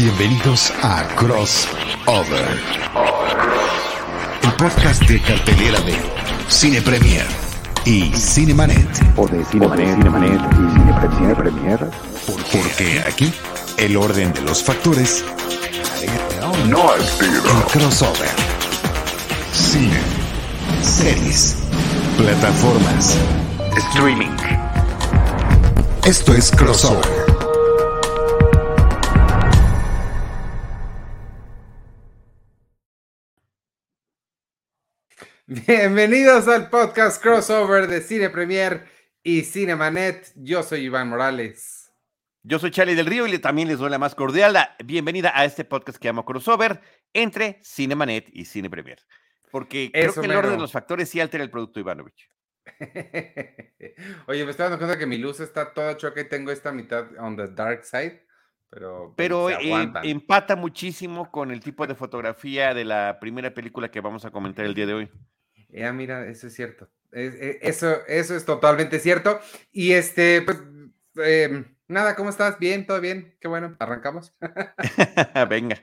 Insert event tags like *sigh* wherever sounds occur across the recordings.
Bienvenidos a Crossover, el podcast de cartelera de Cine Premier y Cinemanet. o de Cinemanet, Cinemanet y Cine Premier, Premier. Porque aquí el orden de los factores No sido. El crossover. Cine, series, plataformas, Streaming. Esto es crossover. Bienvenidos al podcast crossover de Cine Premier y Cinemanet. Yo soy Iván Morales. Yo soy Charlie del Río y también les doy la más cordial la bienvenida a este podcast que llamo Crossover entre Cinemanet y Cine Premier. Porque creo que el orden de los factores sí altera el producto Ivanovich. *laughs* Oye, me estoy dando cuenta que mi luz está toda choca y tengo esta mitad on the dark side, pero, eh, empata muchísimo con el tipo de fotografía de la primera película que vamos a comentar el día de hoy. Ya, mira, eso es cierto. Es- e- eso, eso es totalmente cierto. Y este, pues, em, nada, ¿cómo estás? Bien, todo bien. Qué bueno, arrancamos. *laughs* Venga.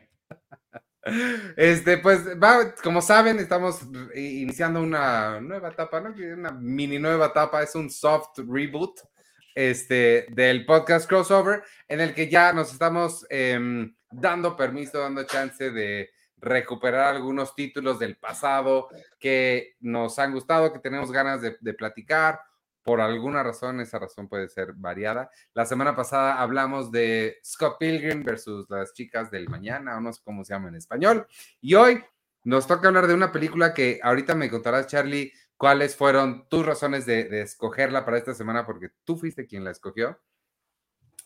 Este, pues, va, como saben, estamos iniciando una nueva etapa, ¿no? Una mini nueva etapa, es un soft reboot este, del podcast crossover, en el que ya nos estamos em, dando permiso, dando chance de recuperar algunos títulos del pasado que nos han gustado, que tenemos ganas de, de platicar. Por alguna razón, esa razón puede ser variada. La semana pasada hablamos de Scott Pilgrim versus las chicas del mañana, o no sé cómo se llama en español. Y hoy nos toca hablar de una película que ahorita me contarás, Charlie, cuáles fueron tus razones de, de escogerla para esta semana, porque tú fuiste quien la escogió.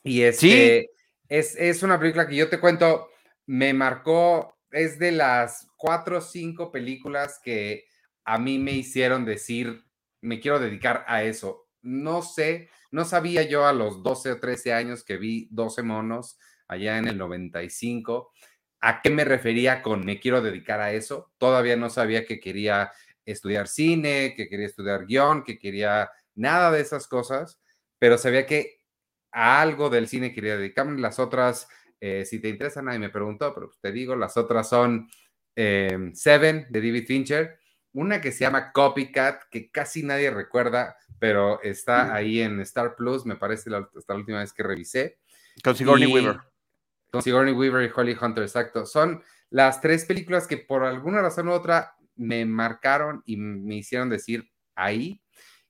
Y este, es, es una película que yo te cuento, me marcó, es de las cuatro o cinco películas que a mí me hicieron decir, me quiero dedicar a eso. No sé, no sabía yo a los 12 o 13 años que vi 12 monos allá en el 95 a qué me refería con me quiero dedicar a eso. Todavía no sabía que quería estudiar cine, que quería estudiar guion, que quería nada de esas cosas, pero sabía que a algo del cine quería dedicarme. Las otras, eh, si te interesan, nadie me preguntó, pero pues te digo, las otras son eh, Seven de David Fincher, una que se llama Copycat, que casi nadie recuerda, pero está ahí en Star Plus, me parece la, hasta la última vez que revisé. Con Sigourney Y- Weaver. Con Sigourney Weaver y Holly Hunter, exacto. Son las tres películas que por alguna razón u otra me marcaron y me hicieron decir ahí.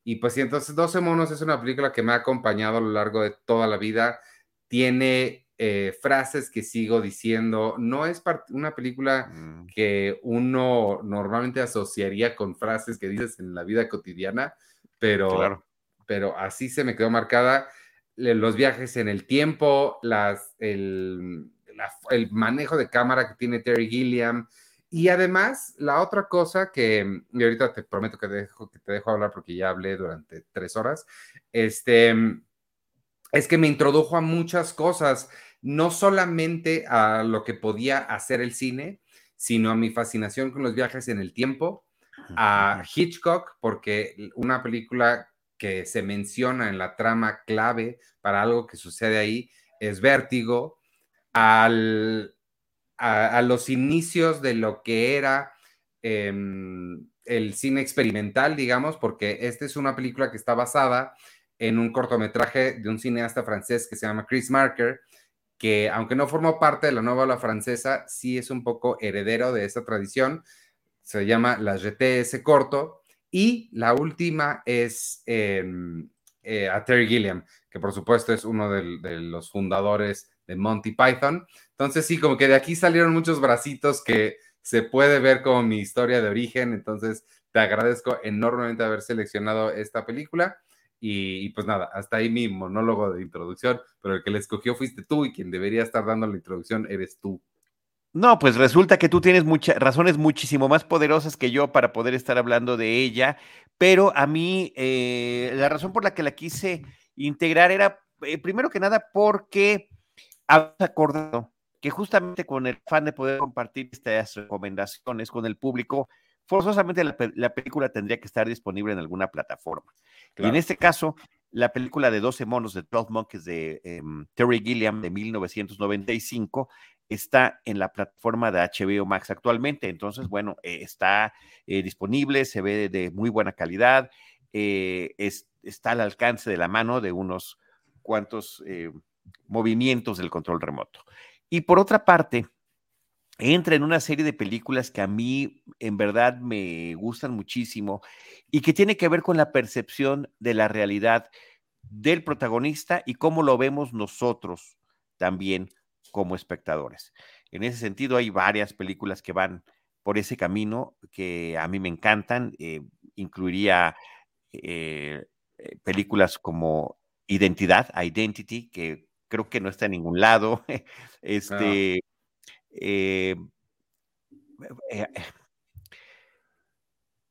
Y pues sí, entonces 12 monos es una película que me ha acompañado a lo largo de toda la vida. Tiene eh, frases que sigo diciendo. No es una película Mm, que uno normalmente asociaría con frases que dices en la vida cotidiana, pero, Claro. pero así se me quedó marcada. Los viajes en el tiempo, las, el, la- el manejo de cámara que tiene Terry Gilliam. Y además, la otra cosa que, y ahorita te prometo que, dejo, que te dejo hablar porque ya hablé durante tres horas, este, es que me introdujo a muchas cosas, no solamente a lo que podía hacer el cine, sino a mi fascinación con los viajes en el tiempo, a Hitchcock, porque una película que se menciona en la trama clave para algo que sucede ahí es Vértigo, al, a, a los inicios de lo que era em, el cine experimental, digamos, porque esta es una película que está basada en un cortometraje de un cineasta francés que se llama Chris Marker, que aunque no formó parte de la nueva ola francesa, sí es un poco heredero de esa tradición. Se llama La ese corto. Y la última es eh, eh, a Terry Gilliam, que por supuesto es uno del- de, los fundadores de Monty Python. Entonces sí, como que de aquí salieron muchos bracitos que se puede ver como mi historia de origen. Entonces te agradezco enormemente haber seleccionado esta película. Y, pues nada, hasta ahí mi monólogo de introducción, pero el que le escogió fuiste tú y quien debería estar dando la introducción eres tú. No, pues resulta que tú tienes muchas razones muchísimo más poderosas que yo para poder estar hablando de ella, pero a mí eh, la razón por la que la quise integrar era, eh, primero que nada, porque habíamos acordado que justamente con el fan de poder compartir estas recomendaciones con el público, forzosamente la, pe- la película tendría que estar disponible en alguna plataforma. Y en este caso, la película de 12 monos de 12 Monkeys de em, Terry Gilliam de 1995 está en la plataforma de HBO Max actualmente. Entonces, bueno, eh, está eh, disponible, se ve de, muy buena calidad, eh, está al alcance de la mano de unos cuantos movimientos del control remoto. Y por otra parte, entra en una serie de películas que a mí en verdad me gustan muchísimo y que tiene que ver con la percepción de la realidad del protagonista y cómo lo vemos nosotros también como espectadores. En ese sentido, hay varias películas que van por ese camino que a mí me encantan. Eh, incluiría eh, eh, películas como Identidad, Identity, que creo que no está en ningún lado. *laughs* este.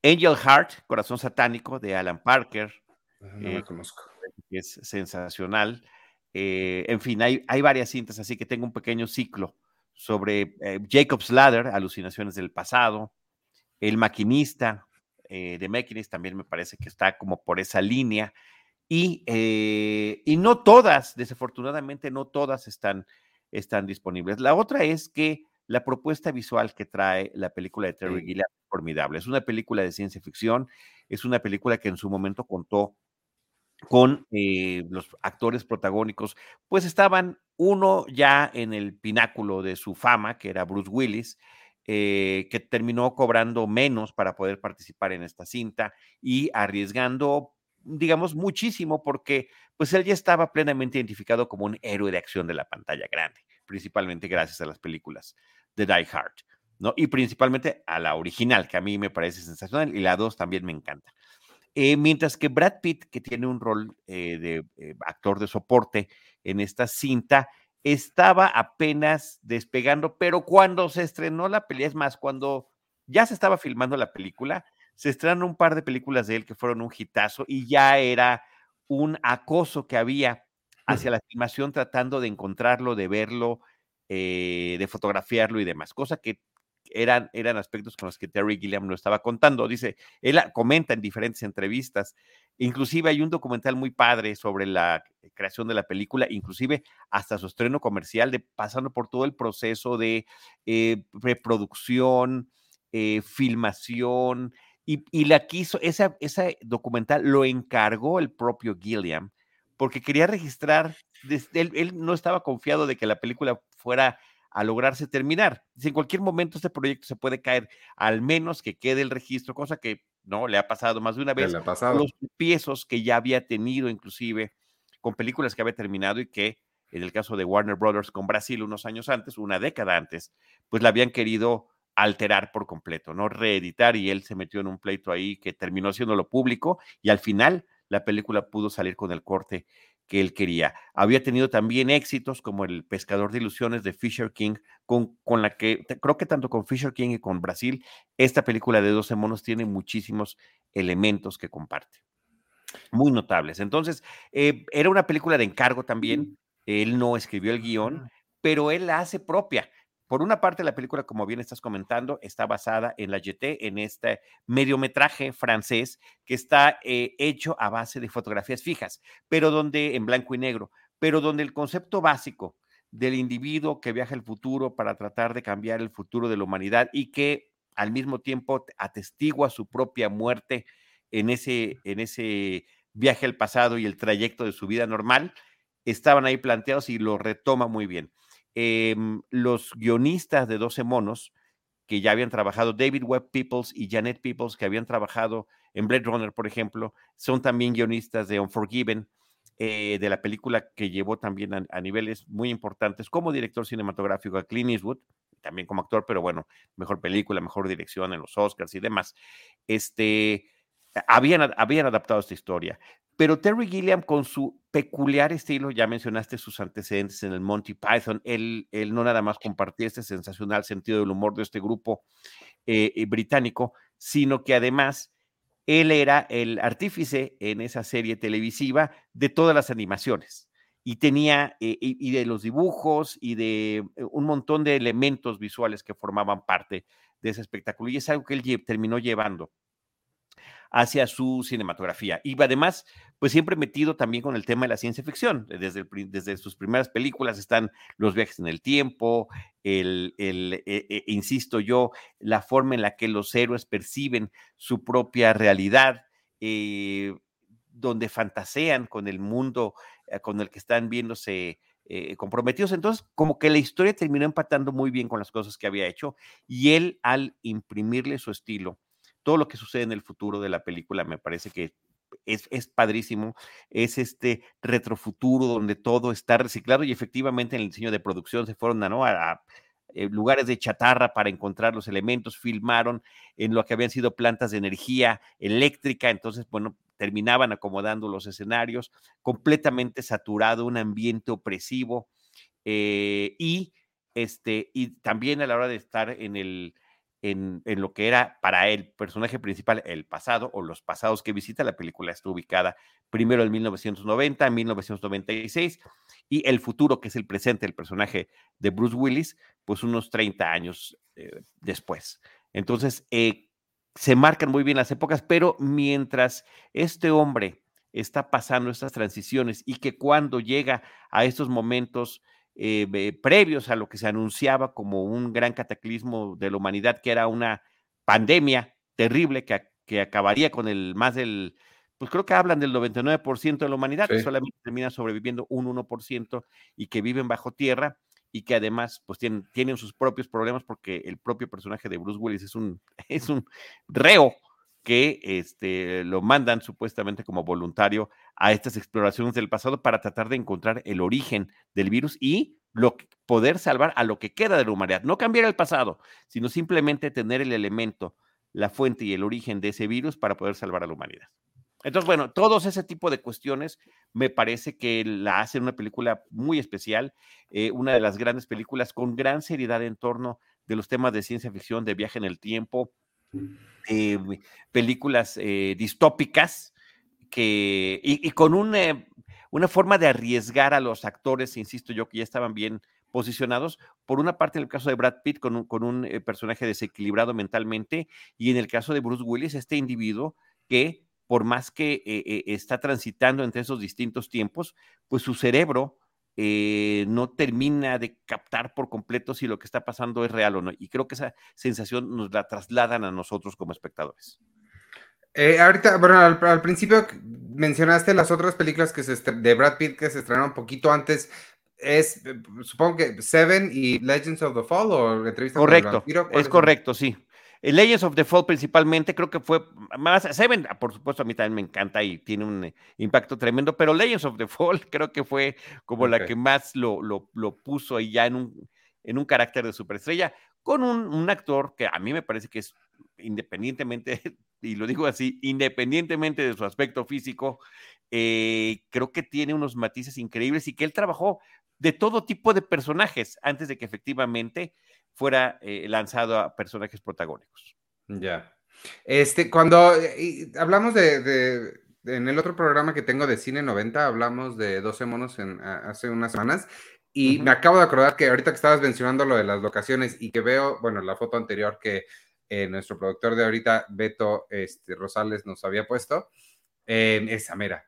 Angel Heart, Corazón Satánico, de Alan Parker. No la conozco. Es sensacional. Eh, en fin, hay, hay, varias cintas, así que tengo un pequeño ciclo sobre eh, Jacob's Ladder, Alucinaciones del Pasado, El Maquinista, eh, de Maquinist también me parece que está como por esa línea. Y, y no todas, desafortunadamente, no todas están, están disponibles. La otra es que la propuesta visual que trae la película de Terry Gilliam es formidable. Es una película de ciencia ficción, es una película que en su momento contó con eh, los actores protagónicos, pues estaban uno ya en el pináculo de su fama, que era Bruce Willis, eh, que terminó cobrando menos para poder participar en esta cinta y arriesgando, digamos, muchísimo porque pues él ya estaba plenamente identificado como un héroe de acción de la pantalla grande, principalmente gracias a las películas de Die Hard, ¿no? Y principalmente a la original, que a mí me parece sensacional, y la dos también me encanta. Eh, mientras que Brad Pitt, que tiene un rol eh, de eh, actor de soporte en esta cinta, estaba apenas despegando, pero cuando se estrenó la película, es más, cuando ya se estaba filmando la película, se estrenaron un par de películas de él que fueron un hitazo y ya era un acoso que había hacia la filmación tratando de encontrarlo, de verlo, de fotografiarlo y demás, cosa que eran, eran aspectos con los que Terry Gilliam no estaba contando. Dice, él comenta en diferentes entrevistas, inclusive hay un documental muy padre sobre la creación de la película, inclusive hasta su estreno comercial, de, pasando por todo el proceso de eh, reproducción, eh, filmación, y, la quiso, esa, ese documental lo encargó el propio Gilliam, porque quería registrar, él, él no estaba confiado de que la película fuera a lograrse terminar. Si en cualquier momento este proyecto se puede caer, al menos que quede el registro, cosa que no le ha pasado más de una vez. Los piezos que ya había tenido, inclusive con películas que había terminado y que, en el caso de Warner Brothers con Brasil unos años antes, una década antes, pues la habían querido alterar por completo, no reeditar y él se metió en un pleito ahí que terminó siendo lo público y al final la película pudo salir con el corte que él quería. Había tenido también éxitos como El Pescador de Ilusiones de Fisher King, con, con la que creo que tanto con Fisher King y con Brasil, esta película de 12 monos tiene muchísimos elementos que comparte. Muy notables. Entonces, eh, era una película de encargo también. Él no escribió el guion, pero él la hace propia. Por una parte, la película, como bien estás comentando, está basada en la GT, en este mediometraje francés que está eh, hecho a base de fotografías fijas, pero donde en blanco y negro, pero donde el concepto básico del individuo que viaja al futuro para tratar de cambiar el futuro de la humanidad y que al mismo tiempo atestigua su propia muerte en ese, en ese viaje al pasado y el trayecto de su vida normal, estaban ahí planteados y lo retoma muy bien. Em, los guionistas de 12 monos, que ya habían trabajado, David Webb Peoples y Janet Peoples, que habían trabajado en Blade Runner, por ejemplo, son también guionistas de Unforgiven, eh, de la película que llevó también a, niveles muy importantes como director cinematográfico a Clint Eastwood, también como actor, pero bueno, mejor película, mejor dirección en los Oscars y demás. Este, habían, habían adaptado esta historia. Pero Terry Gilliam, con su peculiar estilo, ya mencionaste sus antecedentes en el Monty Python, él, él no nada más compartía este sensacional sentido del humor de este grupo eh, eh, británico, sino que además él era el artífice en esa serie televisiva de todas las animaciones y tenía, eh, y, de los dibujos y de un montón de elementos visuales que formaban parte de ese espectáculo. Y es algo que él terminó llevando hacia su cinematografía. Y además, pues siempre metido también con el tema de la ciencia ficción. Desde, desde sus primeras películas están los viajes en el tiempo, el, el eh, eh, insisto yo, la forma en la que los héroes perciben su propia realidad, eh, donde fantasean con el mundo con el que están viéndose comprometidos. Entonces, como que la historia terminó empatando muy bien con las cosas que había hecho y él al imprimirle su estilo, todo lo que sucede en el futuro de la película me parece que es, es, padrísimo, es este retrofuturo donde todo está reciclado y efectivamente en el diseño de producción se fueron a, ¿no? a, eh, lugares de chatarra para encontrar los elementos, filmaron en lo que habían sido plantas de energía eléctrica, entonces, bueno, terminaban acomodando los escenarios, completamente saturado, un ambiente opresivo eh, y, este, y también a la hora de estar en el, en, lo que era para el personaje principal el pasado o los pasados que visita. La película está ubicada primero en 1990, en 1996 y el futuro, que es el presente del personaje de Bruce Willis, pues unos 30 años eh, después. Entonces, eh, se marcan muy bien las épocas, pero mientras este hombre está pasando estas transiciones y que cuando llega a estos momentos eh, previos a lo que se anunciaba como un gran cataclismo de la humanidad, que era una pandemia terrible que, que acabaría con el más del, pues creo que hablan del 99% de la humanidad, que solamente termina sobreviviendo un 1% y que viven bajo tierra y que además pues tienen, tienen sus propios problemas porque el propio personaje de Bruce Willis es un, *laughs* es un reo que este, lo mandan supuestamente como voluntario a estas exploraciones del pasado para tratar de encontrar el origen del virus y lo, poder salvar a lo que queda de la humanidad. No cambiar el pasado, sino simplemente tener el elemento, la fuente y el origen de ese virus para poder salvar a la humanidad. Entonces, bueno, todos ese tipo de cuestiones me parece que la hacen una película muy especial, eh, una de las grandes películas con gran seriedad en torno de los temas de ciencia ficción, de viaje en el tiempo, eh, películas eh, distópicas que, y, con una forma de arriesgar a los actores, insisto yo, que ya estaban bien posicionados, por una parte en el caso de Brad Pitt con un, con un eh, personaje desequilibrado mentalmente y en el caso de Bruce Willis, este individuo que por más que está transitando entre esos distintos tiempos, pues su cerebro eh, no termina de captar por completo si lo que está pasando es real o no. Y creo que esa sensación nos la trasladan a nosotros como espectadores. Eh, ahorita, bueno, al, principio mencionaste las otras películas que se de Brad Pitt que se estrenaron un poquito antes. Es, supongo que Seven y Legends of the Fall o entrevista Correcto, es correcto, sí. Legends of the Fall principalmente, creo que fue más, Seven, ah, por supuesto, a mí también me encanta y tiene un eh, impacto tremendo, pero Legends of the Fall *laughs* creo que fue como la que más lo, lo, lo, puso ahí ya en un, en un carácter de superestrella, con un, un, actor que a mí me parece que es independientemente, *laughs* y lo digo así, independientemente de su aspecto físico, eh, creo que tiene unos matices increíbles y que él trabajó de todo tipo de personajes antes de que efectivamente fuera eh, lanzado a personajes protagónicos. Ya. Este, cuando eh, hablamos de, en el otro programa que tengo de Cine 90, hablamos de 12 monos en, hace unas semanas y me acabo de acordar que ahorita que estabas mencionando lo de las locaciones y que veo, bueno, la foto anterior que eh, nuestro productor de ahorita, Beto este, Rosales, nos había puesto, esa mera.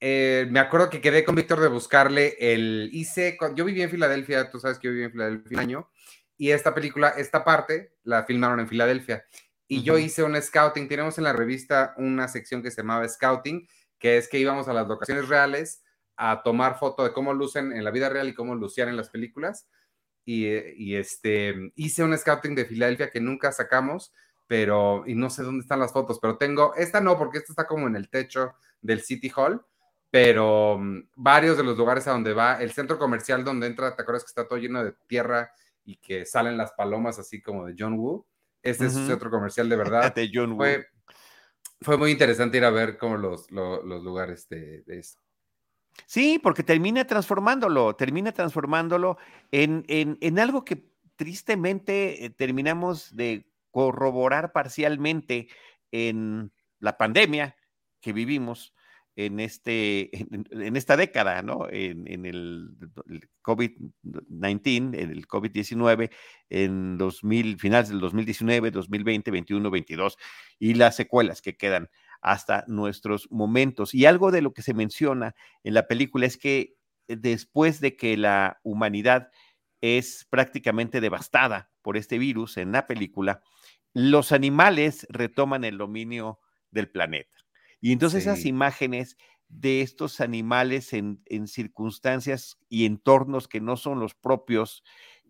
me acuerdo que quedé con Víctor de buscarle el hice, yo viví en Filadelfia, tú sabes que yo viví en Filadelfia un año, y esta película, esta parte, la filmaron en Filadelfia. Y yo hice un scouting, tenemos en la revista una sección que se llamaba Scouting, que es que íbamos a las locaciones reales a tomar foto de cómo lucen en la vida real y cómo lucían en las películas. Y, y, este, hice un scouting de Filadelfia que nunca sacamos, pero, y no sé dónde están las fotos, pero tengo, esta no, porque esta está como en el techo del City Hall, pero mm, varios de los lugares a donde va, el centro comercial donde entra, ¿te acuerdas que está todo lleno de tierra y que salen las palomas así como de John Woo. Este es otro comercial de *laughs* verdad. de John Woo. Fue, fue, muy interesante ir a ver como los, los, lugares de, de, eso. Sí, porque termina transformándolo, termina transformándolo en, en, en algo que tristemente eh, terminamos de corroborar parcialmente en la pandemia que vivimos, en, este, *laughs* en, esta década, ¿no? En, el, COVID-19, en el COVID-19, en 2000, finales del 2019, 2020, 21, 22, y las secuelas que quedan hasta nuestros momentos. Y algo de lo que se menciona en la película es que después de que la humanidad es prácticamente devastada por este virus en la película, los animales retoman el dominio del planeta. Y entonces esas imágenes de estos animales en, circunstancias y entornos que no son los propios,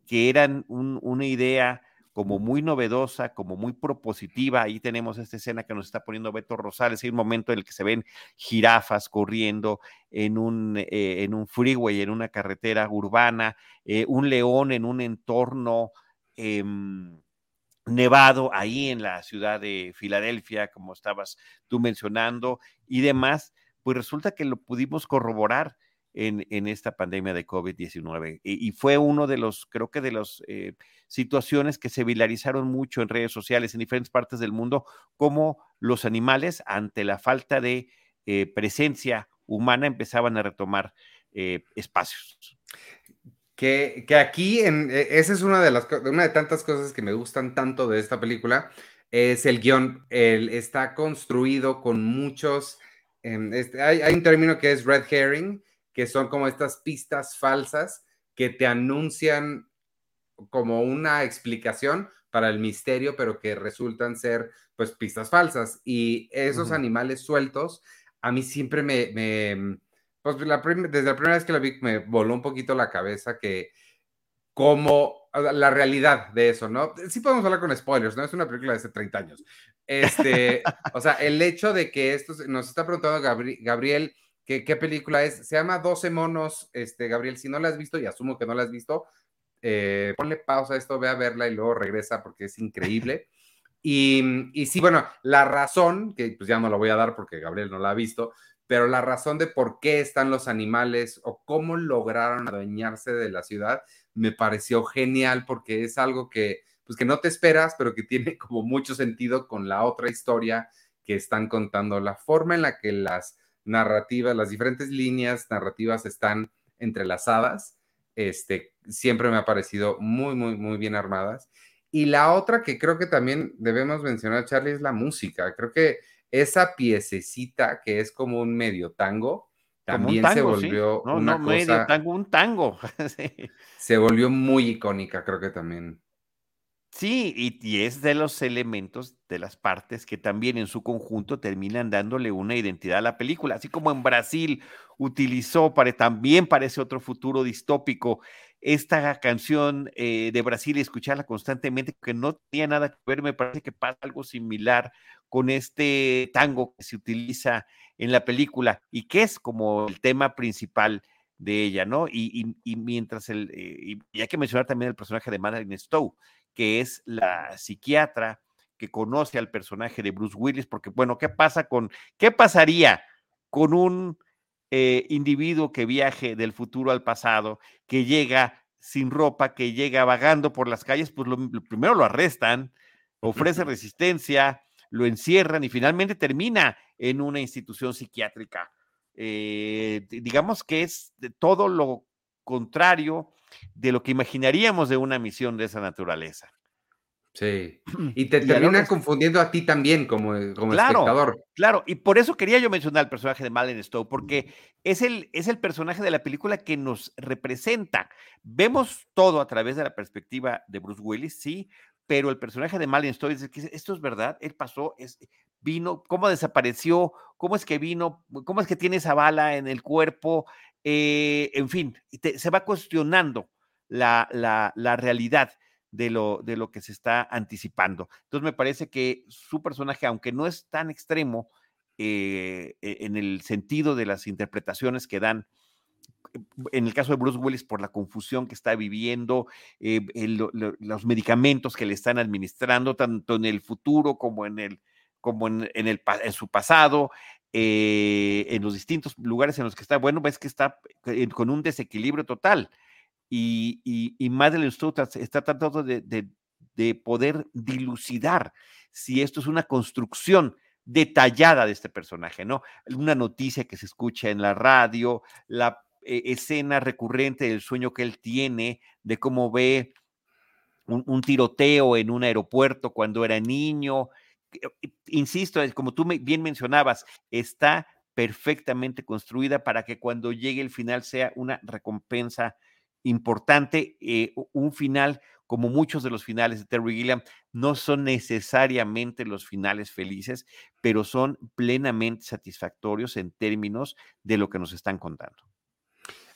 que eran una idea como muy novedosa, como muy propositiva. Ahí tenemos esta escena que nos está poniendo Beto Rosales, hay un momento en el que se ven jirafas corriendo en un, eh, en un freeway, en una carretera urbana, eh, un león en un entorno em, nevado ahí en la ciudad de Filadelfia, como estabas tú mencionando, y demás, pues resulta que lo pudimos corroborar en, en esta pandemia de COVID-19. Y, fue uno de los, creo que de las eh, situaciones que se viralizaron mucho en redes sociales en diferentes partes del mundo, como los animales, ante la falta de eh, presencia humana, empezaban a retomar eh, espacios. Que, aquí, en, e, esa es una de las una de tantas cosas que me gustan tanto de esta película, es el guion. El, está construido con muchos. Em, este, hay, hay, un término que es red herring, que son como estas pistas falsas que te anuncian como una explicación para el misterio, pero que resultan ser pues pistas falsas. Y esos animales sueltos, a mí siempre me pues desde la primera vez que la vi me voló un poquito la cabeza que como la realidad de eso, ¿no? Sí podemos hablar con spoilers, ¿no? Es una película de hace 30 años. Este, *laughs* o sea, el hecho de que esto nos está preguntando Gabriel, ¿qué, ¿qué, película es? Se llama 12 monos, este, Gabriel, si no la has visto, y asumo que no la has visto, eh, ponle pausa a esto, ve a verla y luego regresa porque es increíble. *laughs* Y, y sí, bueno, la razón, que pues ya no la voy a dar porque Gabriel no la ha visto, pero la razón de por qué están los animales o cómo lograron adueñarse de la ciudad me pareció genial porque es algo que, pues que no te esperas, pero que tiene *laughs* como mucho sentido con la otra historia que están contando, la forma en la que las narrativas, las diferentes líneas narrativas están entrelazadas, este, siempre me ha parecido muy, muy, muy bien armadas. Y la otra que creo que también debemos mencionar, Charlie, es la música. Creo que esa piececita que es como un medio tango, también se volvió una cosa, medio tango, un tango. *laughs* Se volvió muy icónica, creo que también. Sí, y, es de los elementos de las partes que también en su conjunto terminan dándole una identidad a la película, así como en Brasil utilizó para, también para ese otro futuro distópico esta canción eh, de Brasil y escucharla constantemente, que no tenía nada que ver, me parece que pasa algo similar con este tango que se utiliza en la película y que es como el tema principal de ella, ¿no? Y, mientras el, eh, y hay que mencionar también el personaje de Madeline Stowe, que es la psiquiatra que conoce al personaje de Bruce Willis, porque bueno, ¿qué pasa con, qué pasaría con un eh, individuo que viaje del futuro al pasado, que llega sin ropa, que llega vagando por las calles, pues lo, primero lo arrestan, ofrece resistencia, lo encierran y finalmente termina en una institución psiquiátrica. Eh, digamos que es de todo lo contrario de lo que imaginaríamos de una misión de esa naturaleza. Sí. *clears throat* Y te termina confundiendo a ti también como, eh, como espectador. Claro, y por eso quería yo mencionar el personaje de Madeleine Stowe, porque es el, es el personaje de la película que nos representa. Vemos todo a través de la perspectiva de Bruce Willis, sí, pero el personaje de Madeleine Stowe dice que esto es verdad, él pasó, es, vino, cómo desapareció, cómo es que vino, cómo es que tiene esa bala en el cuerpo, eh, en fin, se va cuestionando la, la, la realidad de lo, de lo que se está anticipando. Entonces me parece que su personaje, aunque no es tan extremo eh, e, en el sentido de las interpretaciones que dan, en el caso de Bruce Willis, por la confusión que está viviendo, eh, los medicamentos que le están administrando, tanto en el futuro como en, el, como en, el, en su pasado, eh, en los distintos lugares en los que está, bueno, ves que está con un desequilibrio total y, y, y Madeleine está tratando de, poder dilucidar si esto es una construcción detallada de este personaje, ¿no? Una noticia que se escucha en la radio, la eh, escena recurrente del sueño que él tiene, de cómo ve un, tiroteo en un aeropuerto cuando era niño, insisto, como tú bien mencionabas, está perfectamente construida para que cuando llegue el final sea una recompensa importante, eh, un final como muchos de los finales de Terry Gilliam, no son necesariamente los finales felices, pero son plenamente satisfactorios en términos de lo que nos están contando.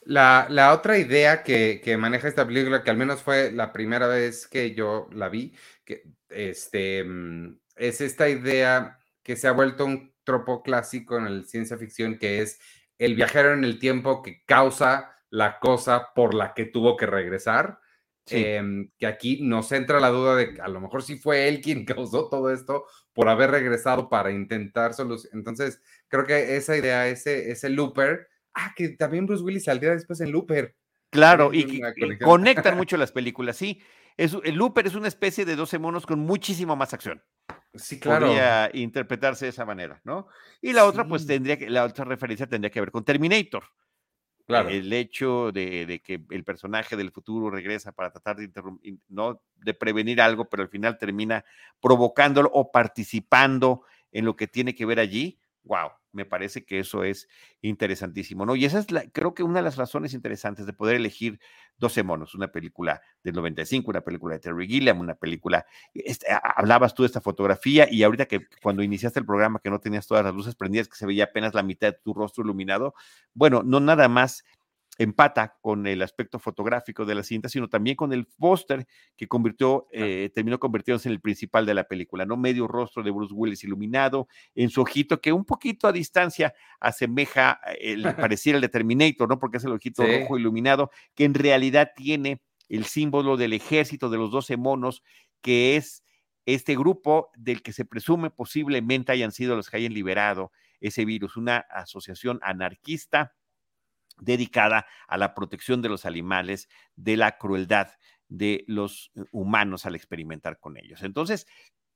La, la otra idea que, que, maneja esta película, que al menos fue la primera vez que yo la vi, que, este, mm, es esta idea que se ha vuelto un tropo clásico en el ciencia ficción, que es el viajero en el tiempo que causa la cosa por la que tuvo que regresar. Em, que aquí nos entra la duda de que a lo mejor sí fue él quien *laughs* causó todo esto por haber regresado para intentar solucionar. Entonces, creo que esa idea, ese, ese looper, ah, que también Bruce Willis saldría después en Looper. Claro, y, conectan *laughs* mucho las películas, sí. Es, el Looper es una especie de 12 monos con muchísima más acción. Sí, claro. Podría interpretarse de esa manera, ¿no? Y la otra, pues tendría que, la otra referencia tendría que ver con Terminator. El hecho de, que el personaje del futuro regresa para tratar de no de prevenir algo, pero al final termina provocándolo o participando en lo que tiene que ver allí. Wow, me parece que eso es interesantísimo, ¿no? Y esa es, la, creo que una de las razones interesantes de poder elegir 12 monos, una película del 95, una película de Terry Gilliam, una película, este, hablabas tú de esta fotografía y ahorita que cuando iniciaste el programa que no tenías todas las luces prendidas, que se veía apenas la mitad de tu rostro iluminado, bueno, no nada más empata con el aspecto fotográfico de la cinta, sino también con el póster que convirtió, eh, terminó convirtiéndose en el principal de la película, ¿no? Medio rostro de Bruce Willis iluminado, en su ojito que un poquito a distancia asemeja, el, *laughs* pareciera el de Terminator, ¿no? Porque es el ojito rojo iluminado, que en realidad tiene el símbolo del ejército de los 12 monos, que es este grupo del que se presume posiblemente hayan sido los que hayan liberado ese virus, una asociación anarquista dedicada a la protección de los animales, de la crueldad de los eh, humanos al experimentar con ellos. Entonces,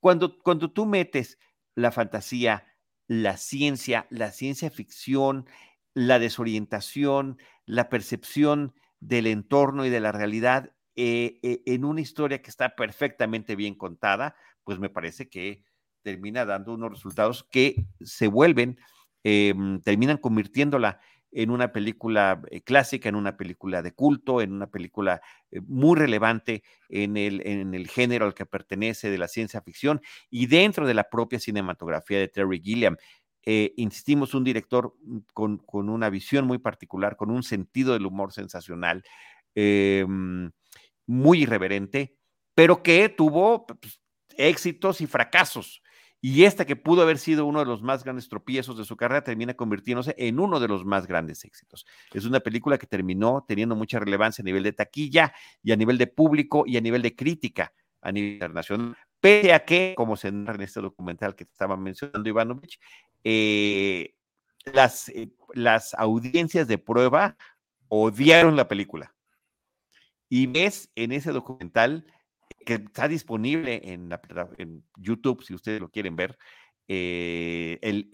cuando, cuando tú metes la fantasía, la ciencia, la ciencia ficción, la desorientación, la percepción del entorno y de la realidad eh, eh, en una historia que está perfectamente bien contada, pues me parece que termina dando unos resultados que se vuelven, em, terminan convirtiéndola en una película eh, clásica, en una película de culto, en una película eh, muy relevante en el, en el género al que pertenece de la ciencia ficción y dentro de la propia cinematografía de Terry Gilliam. Eh, insistimos, un director mm, con, una visión muy particular, con un sentido del humor sensacional, em, muy irreverente, pero que tuvo pues, éxitos y fracasos. Y esta que pudo haber sido uno de los más grandes tropiezos de su carrera termina convirtiéndose en uno de los más grandes éxitos. Es una película que terminó teniendo mucha relevancia a nivel de taquilla y a nivel de público y a nivel de crítica a nivel internacional. Pese a que, como se narra en este documental que estaba mencionando Ivanovich, eh, las, eh, las audiencias de prueba odiaron la película. Y ves en ese documental que está disponible en, la, en YouTube, si ustedes lo quieren ver, eh, el,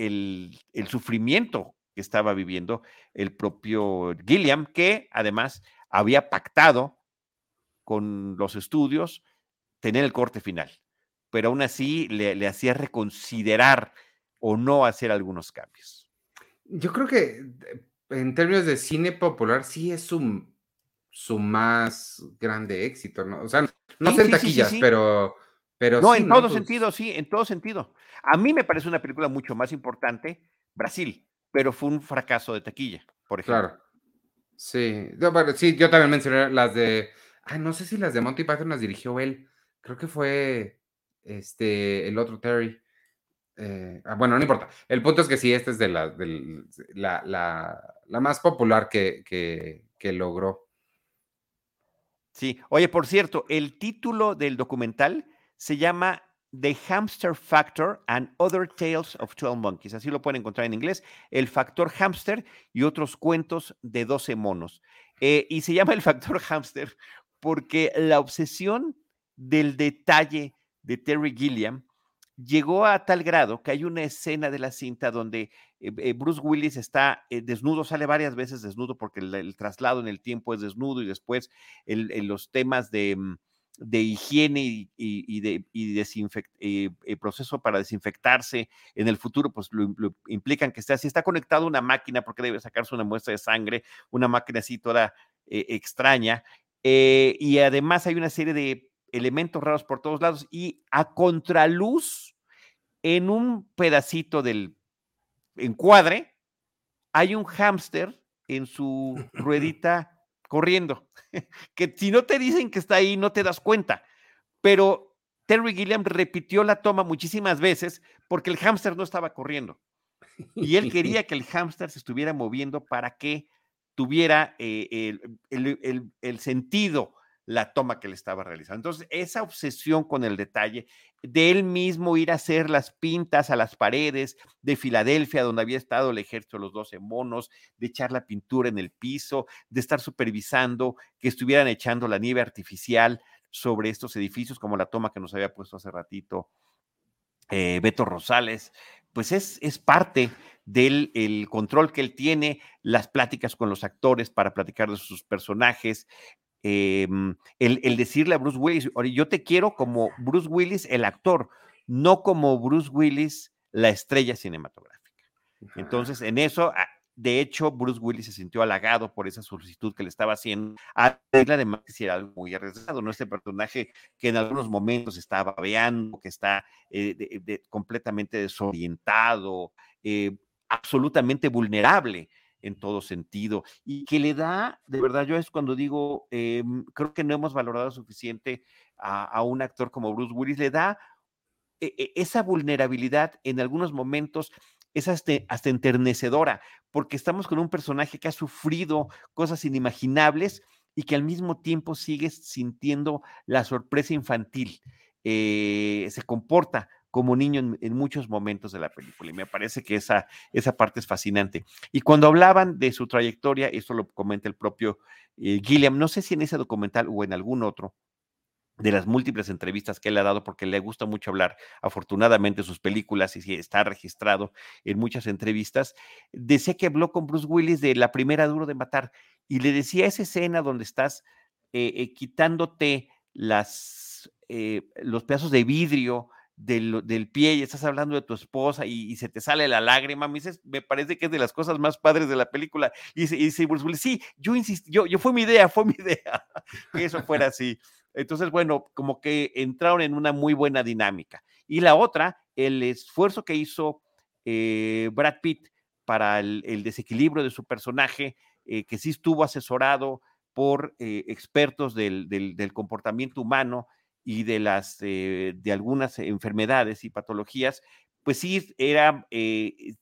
el, sufrimiento que estaba viviendo el propio Gilliam, que además había pactado con los estudios tener el corte final, pero aún así le, le hacía reconsiderar o no hacer algunos cambios. Yo creo que en términos de cine popular sí es un su más grande éxito, ¿no? O sea, no sé en taquillas, pero, pero. No, en todo pues sentido, sí, en todo sentido. A mí me parece una película mucho más importante, Brasil, pero fue un fracaso de taquilla, por ejemplo. Claro. Sí, sí, yo también mencioné las de. Ay, no sé si las de Monty Python las dirigió él. Creo que fue este el otro Terry. Eh, ah, bueno, no importa. El punto es que sí, esta es de la, la, la, la, más popular que, que, que logró. Sí, oye, por cierto, el título del documental se llama The Hamster Factor and Other Tales of Twelve Monkeys. Así lo pueden encontrar en inglés. El factor hamster y otros cuentos de 12 monos. Eh, y se llama el factor hamster porque la obsesión del detalle de Terry Gilliam llegó a tal grado que hay una escena de la cinta donde eh, eh, Bruce Willis está eh, desnudo, sale varias veces desnudo porque el, traslado en el tiempo es desnudo y después los temas de, mm, higiene y, el proceso para desinfectarse en el futuro, pues lo, implican que esté así. Está conectado a una máquina porque debe sacarse una muestra de sangre, una máquina así toda extraña. Y además hay una serie de elementos raros por todos lados y a contraluz, en un pedacito del encuadre, hay un hámster en su *laughs* ruedita corriendo, que si no te dicen que está ahí, no te das cuenta. Pero Terry Gilliam repitió la toma muchísimas veces porque el hámster no estaba corriendo. Y él *laughs* quería que el hámster se estuviera moviendo para que tuviera eh, el, sentido la toma que le estaba realizando. Entonces, esa obsesión con el detalle de él mismo ir a hacer las pintas a las paredes de Filadelfia, donde había estado el ejército de los 12 monos, de echar la pintura en el piso, de estar supervisando que estuvieran echando la nieve artificial sobre estos edificios, como la toma que nos había puesto hace ratito eh, Beto Rosales, pues es, es parte del el control que él tiene, las pláticas con los actores para platicar de sus personajes, Em, el, decirle a Bruce Willis, yo te quiero como Bruce Willis, el actor, no como Bruce Willis, la estrella cinematográfica. Entonces, en eso, ah, de hecho, Bruce Willis se sintió halagado por esa solicitud que le estaba haciendo. Además, que era algo muy arriesgado, ¿no? Este personaje que en algunos momentos estaba babeando, que está eh, completamente desorientado, eh, absolutamente vulnerable en todo sentido y que le da, de verdad, yo es cuando digo, em, creo que no hemos valorado suficiente a, un actor como Bruce Willis, le da e, e, esa vulnerabilidad en algunos momentos es hasta, enternecedora, porque estamos con un personaje que ha sufrido cosas inimaginables y que al mismo tiempo sigue sintiendo la sorpresa infantil. Eh, se comporta como niño en, muchos momentos de la película. Y me parece que esa, esa parte es fascinante. Y cuando hablaban de su trayectoria, esto lo comenta el propio eh, Gilliam, no sé si en ese documental o en algún otro, de las múltiples entrevistas que él ha dado, porque le gusta mucho hablar, afortunadamente, sus películas y está registrado en muchas entrevistas, decía que habló con Bruce Willis de la primera Duro de Matar y le decía esa escena donde estás eh, eh, quitándote las, los pedazos de vidrio del, pie y estás hablando de tu esposa y, se te sale la lágrima, me, dices, me parece que es de las cosas más padres de la película. Y dice, Bruce Willis, sí, yo insistí, yo, yo fue mi idea, fue mi idea *laughs* que eso fuera así. Entonces, bueno, como que entraron en una muy buena dinámica. Y la otra, el esfuerzo que hizo eh, Brad Pitt para el, desequilibrio de su personaje, eh, que sí estuvo asesorado por eh, expertos del, del, comportamiento humano, y de las eh, de algunas enfermedades y patologías, pues sí era, eh,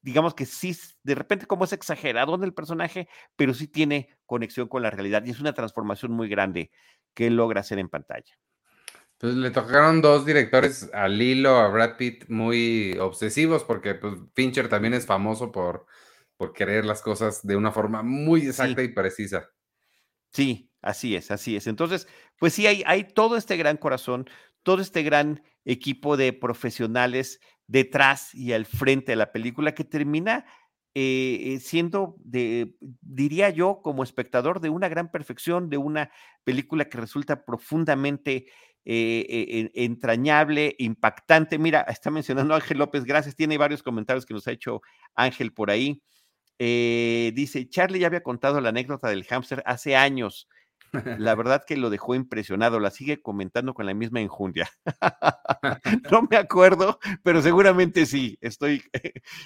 digamos que sí, de repente como es exagerado en el personaje, pero sí tiene conexión con la realidad y es una transformación muy grande que él logra hacer en pantalla. Pues le tocaron dos directores al hilo, a Brad Pitt, muy obsesivos, porque pues, Fincher también es famoso por, por querer las cosas de una forma muy exacta y precisa. Sí, así es, así es. Entonces, pues sí, hay, hay todo este gran corazón, todo este gran equipo de profesionales detrás y al frente de la película que termina eh, siendo, de, diría yo, como espectador, de una gran perfección, de una película que resulta profundamente eh, eh, entrañable, impactante. Mira, está mencionando Ángel López, gracias, tiene varios comentarios que nos ha hecho Ángel por ahí. Eh, dice, Charlie ya había contado la anécdota del hámster hace años. La *laughs* verdad que lo dejó impresionado, la sigue comentando con la misma enjundia. *laughs* *laughs* no me acuerdo, pero seguramente sí, estoy,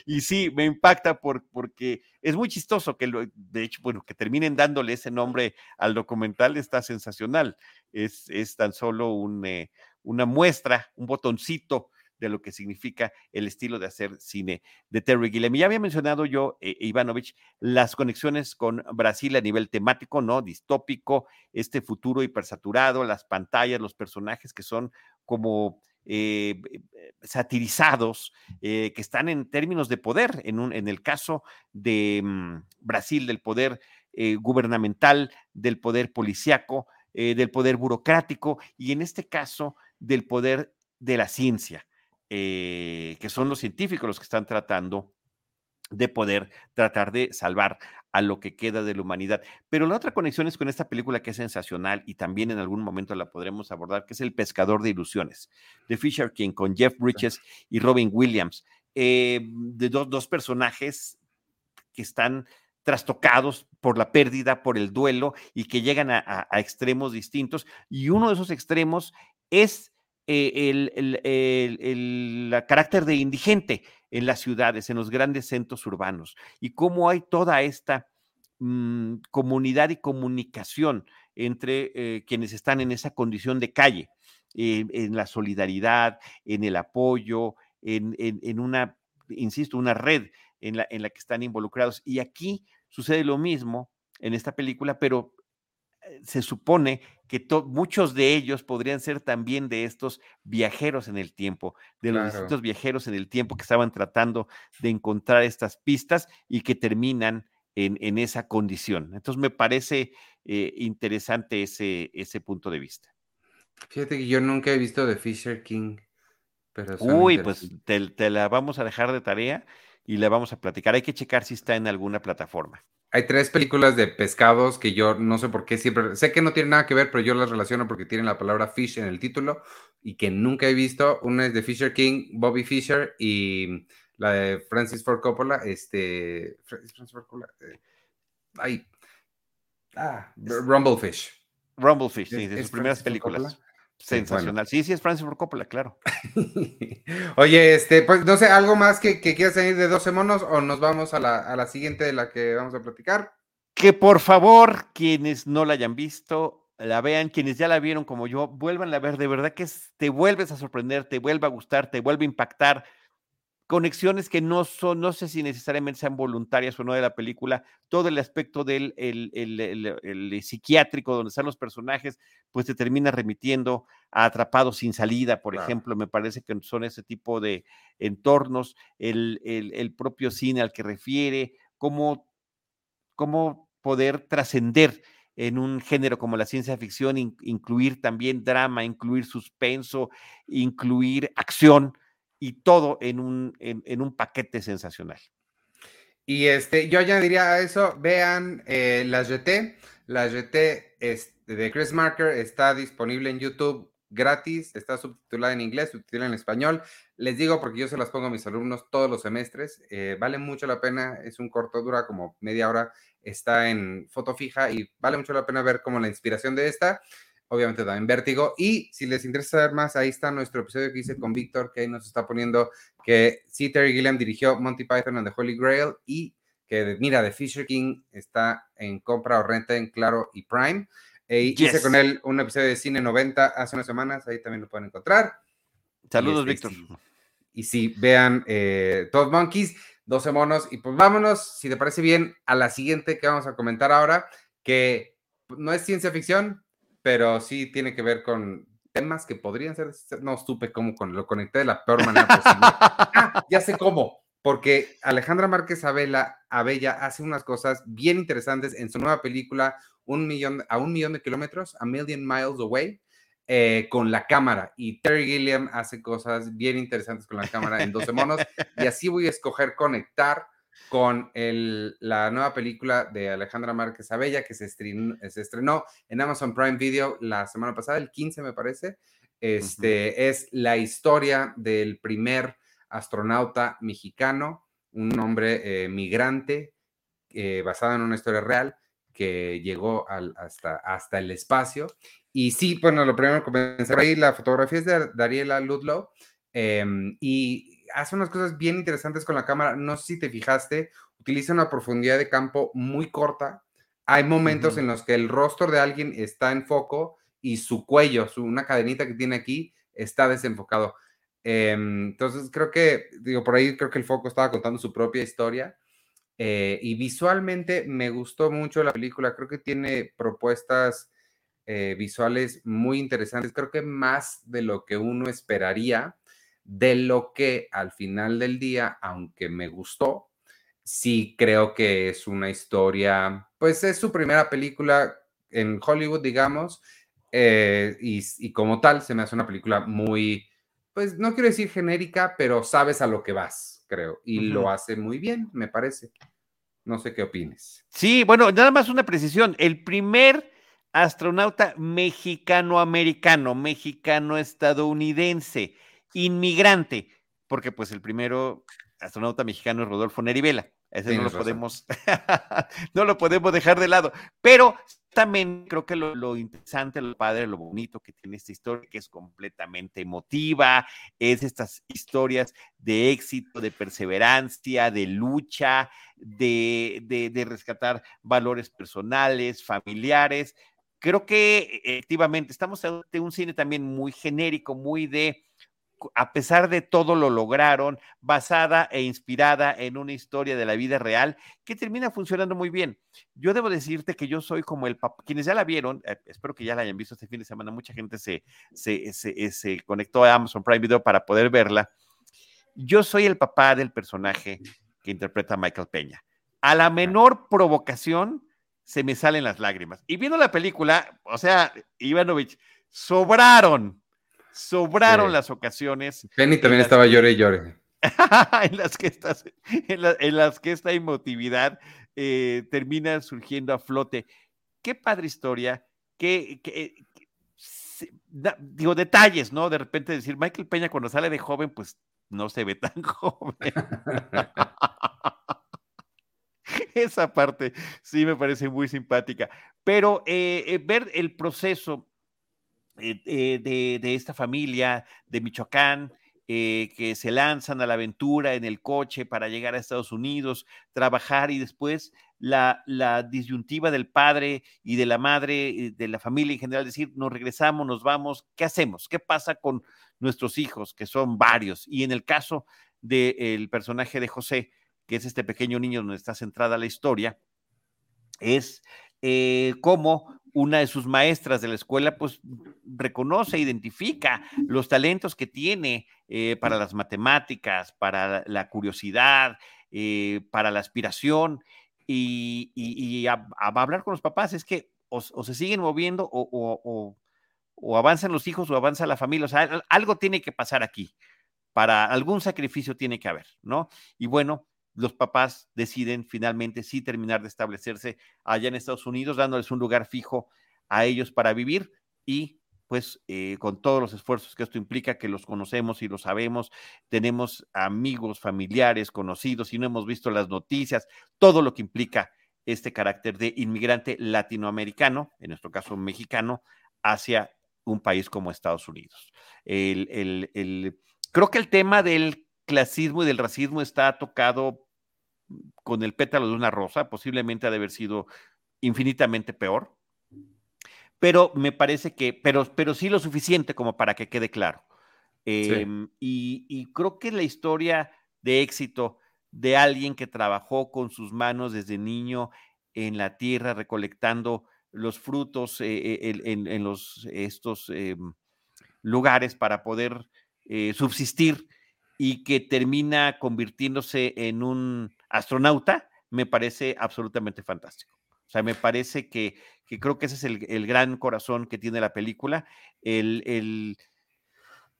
y sí, me impacta por, porque es muy chistoso que, lo, de hecho, bueno, que terminen dándole ese nombre al documental está sensacional. Es, es tan solo un, eh, una muestra, un botoncito de lo que significa el estilo de hacer cine de Terry Gilliam. ya había mencionado yo, eh, Ivanovich, las conexiones con Brasil a nivel temático, ¿no? Distópico, este futuro hipersaturado, las pantallas, los personajes que son como eh, eh, satirizados, que están en términos de poder, en, un, en el caso de mm, Brasil, del poder gubernamental, del poder policiaco, del poder burocrático y en este caso del poder de la ciencia. Eh, que son los científicos los que están tratando de poder tratar de salvar a lo que queda de la humanidad. Pero la otra conexión es con esta película que es sensacional y también en algún momento la podremos abordar, que es El Pescador de Ilusiones, de Fisher King, con Jeff Bridges y Robin Williams, eh, de dos, dos personajes que están trastocados por la pérdida, por el duelo y que llegan a, a- a extremos distintos. Y uno de esos extremos es el, el- el- el- la carácter de indigente en las ciudades, en los grandes centros urbanos, y cómo hay toda esta mm, comunidad y comunicación entre eh, quienes están en esa condición de calle, eh, en la solidaridad, en el apoyo, en, en- en una, insisto, una red en la, en la que están involucrados. Y aquí sucede lo mismo en esta película, pero eh, se supone que muchos de ellos podrían ser también de estos viajeros en el tiempo, de los Claro. distintos viajeros en el tiempo que estaban tratando de encontrar estas pistas y que terminan en, en esa condición. Entonces me parece eh, interesante ese, ese punto de vista. Fíjate que yo nunca he visto The Fisher King. Pero Uy, pues te la vamos a dejar de tarea y la vamos a platicar. Hay que checar si está en alguna plataforma. Hay tres películas de pescados que yo no sé por qué siempre, sé que no tienen nada que ver, pero yo las relaciono porque tienen la palabra fish en el título y que nunca he visto. Una es de Fisher King, Bobby Fisher y la de Francis Ford Coppola, este, Fra- Francis Ford Coppola, eh, ay, ah, Rumblefish. Rumblefish, sí, ¿Es- de sus primeras películas. Bueno. Sensacional. Sí, sí, es Francis Ford Coppola, claro. *laughs* Oye, este, pues no sé, ¿algo más que, que quieras añadir de 12 monos o nos vamos a la, a la siguiente de la que vamos a platicar? Que por favor, quienes no la hayan visto, la vean, quienes ya la vieron como yo, vuelvan a ver, de verdad que es- te vuelves a sorprender, te vuelve a gustar, te vuelve a impactar. Conexiones que no son, no sé si necesariamente sean voluntarias o no de la película, todo el aspecto del el, el- el- el psiquiátrico donde están los personajes, pues te termina remitiendo a Atrapados sin salida, por Claro. ejemplo, me parece que son ese tipo de entornos, el, el- el propio cine al que refiere, cómo cómo poder trascender en un género como la ciencia ficción, in- incluir también drama, incluir suspenso, incluir acción y todo en un, en, en un paquete sensacional. Y este, yo añadiría a eso, vean eh, la GT. La GT este, de Chris Marker está disponible en YouTube gratis, está subtitulada en inglés, subtitulada en español. Les digo porque yo se las pongo a mis alumnos todos los semestres. eh, vale mucho la pena, es un corto, dura como media hora, está en foto fija y vale mucho la pena ver como la inspiración de esta. Obviamente también Vértigo. Y si les interesa saber más, ahí está nuestro episodio que hice con Víctor, que ahí nos está poniendo que sí, Terry Gilliam dirigió Monty Python and the Holy Grail y que, mira, The Fisher King está en compra o renta en Claro y Prime. Eh, Hice Yes. con él un episodio de Cine 90 hace unas semanas, ahí también lo pueden encontrar. Saludos, Y Víctor. este, sí. Y sí, vean eh, Todd Monkeys, 12 monos. Y pues vámonos, si te parece bien, a la siguiente que vamos a comentar ahora, que no es ciencia ficción, pero sí tiene que ver con temas que podrían ser. No supe cómo con, lo conecté de la peor manera posible. Ah, *laughs* ya sé cómo. Porque Alejandra Márquez Abela, Abella hace unas cosas bien interesantes en su nueva película, un millón, a un millón de kilómetros, a million miles away, eh, con la cámara. Y Terry Gilliam hace cosas bien interesantes con la cámara en 12 monos. y así voy a escoger conectar con el, la nueva película de Alejandra Márquez Abella que se estrenó, se estrenó en Amazon Prime Video la semana pasada, el 15 me parece. Este es la historia del primer astronauta mexicano, un hombre eh, migrante eh, basado en una historia real que llegó al, hasta, hasta el espacio. Y sí, bueno, lo primero comencé por ahí, la fotografía es de Dariela Ludlow eh, y hace unas cosas bien interesantes con la cámara. No sé si te fijaste, utiliza una profundidad de campo muy corta. Hay momentos en los que el rostro de alguien está en foco y su cuello, su, una cadenita que tiene aquí, está desenfocado. Eh, entonces creo que, digo, por ahí creo que el foco estaba contando su propia historia. Eh, y visualmente me gustó mucho la película, creo que tiene propuestas eh, visuales muy interesantes, creo que más de lo que uno esperaría, de lo que al final del día, aunque me gustó, sí creo que es una historia, pues es su primera película en Hollywood, digamos, eh, y, y como tal se me hace una película muy, pues no quiero decir genérica, pero sabes a lo que vas. creo, y lo hace muy bien, me parece. No sé qué opines. Sí, bueno, nada más una precisión. El primer astronauta mexicano-americano, mexicano-estadounidense, inmigrante, porque pues el primero astronauta mexicano es Rodolfo Nerivela. Ese no lo podemos, *laughs* no lo podemos dejar de lado. Pero también creo que lo, interesante, lo padre, lo bonito que tiene esta historia, que es completamente emotiva, es estas historias de éxito, de perseverancia, de lucha, de, de rescatar valores personales, familiares. Creo que efectivamente estamos ante un cine también muy genérico, muy de a pesar de todo lo lograron, basada e inspirada en una historia de la vida real que termina funcionando muy bien. Yo debo decirte que yo soy como el papá, quienes ya la vieron, eh, espero que ya la hayan visto este fin de semana, mucha gente se, se, se, se conectó a Amazon Prime Video para poder verla. Yo soy el papá del personaje que interpreta Michael Peña. A la menor provocación se me salen las lágrimas. Y viendo la película, o sea, Ivanovich, sobraron sobraron las ocasiones. Penny también estaba llore y llore. *laughs* en, las que en, las que esta emotividad eh, termina surgiendo a flote. Qué padre historia, qué, digo, detalles, ¿no? De repente decir, Michael Peña cuando sale de joven, pues no se ve tan *laughs* joven. *laughs* Esa parte sí me parece muy simpática. Pero eh, eh, ver el proceso eh, eh, de, esta familia de Michoacán, eh, que se lanzan a la aventura en el coche para llegar a Estados Unidos, trabajar y después la, la, disyuntiva del padre y de la madre, de la familia en general, decir, nos regresamos, nos vamos, ¿qué hacemos? ¿Qué pasa con nuestros hijos, que son varios? Y en el caso del personaje de José, que es este pequeño niño donde está centrada la historia, es cómo una de sus maestras de la escuela, pues reconoce, identifica los talentos que tiene eh, para las matemáticas, para la curiosidad, eh, para la aspiración y, a, hablar con los papás. Es que o, se siguen moviendo o, o, avanzan los hijos o avanza la familia. O sea, algo tiene que pasar aquí. Para algún sacrificio tiene que haber, ¿no? Y bueno, los papás deciden finalmente sí terminar de establecerse allá en Estados Unidos, dándoles un lugar fijo a ellos para vivir y pues eh, con todos los esfuerzos que esto implica, que los conocemos y lo sabemos, tenemos amigos, familiares, conocidos y no hemos visto las noticias, todo lo que implica este carácter de inmigrante latinoamericano, en nuestro caso mexicano, hacia un país como Estados Unidos. creo que el tema del clasismo y del racismo está tocado con el pétalo de una rosa, posiblemente ha de haber sido infinitamente peor, pero me parece que, pero, pero sí lo suficiente como para que quede claro. Em, y, creo que la historia de éxito de alguien que trabajó con sus manos desde niño en la tierra, recolectando los frutos eh, eh, en, los, estos em, lugares para poder eh, subsistir y que termina convirtiéndose en un astronauta, me parece absolutamente fantástico. O sea, me parece que, creo que ese es el, gran corazón que tiene la película. El,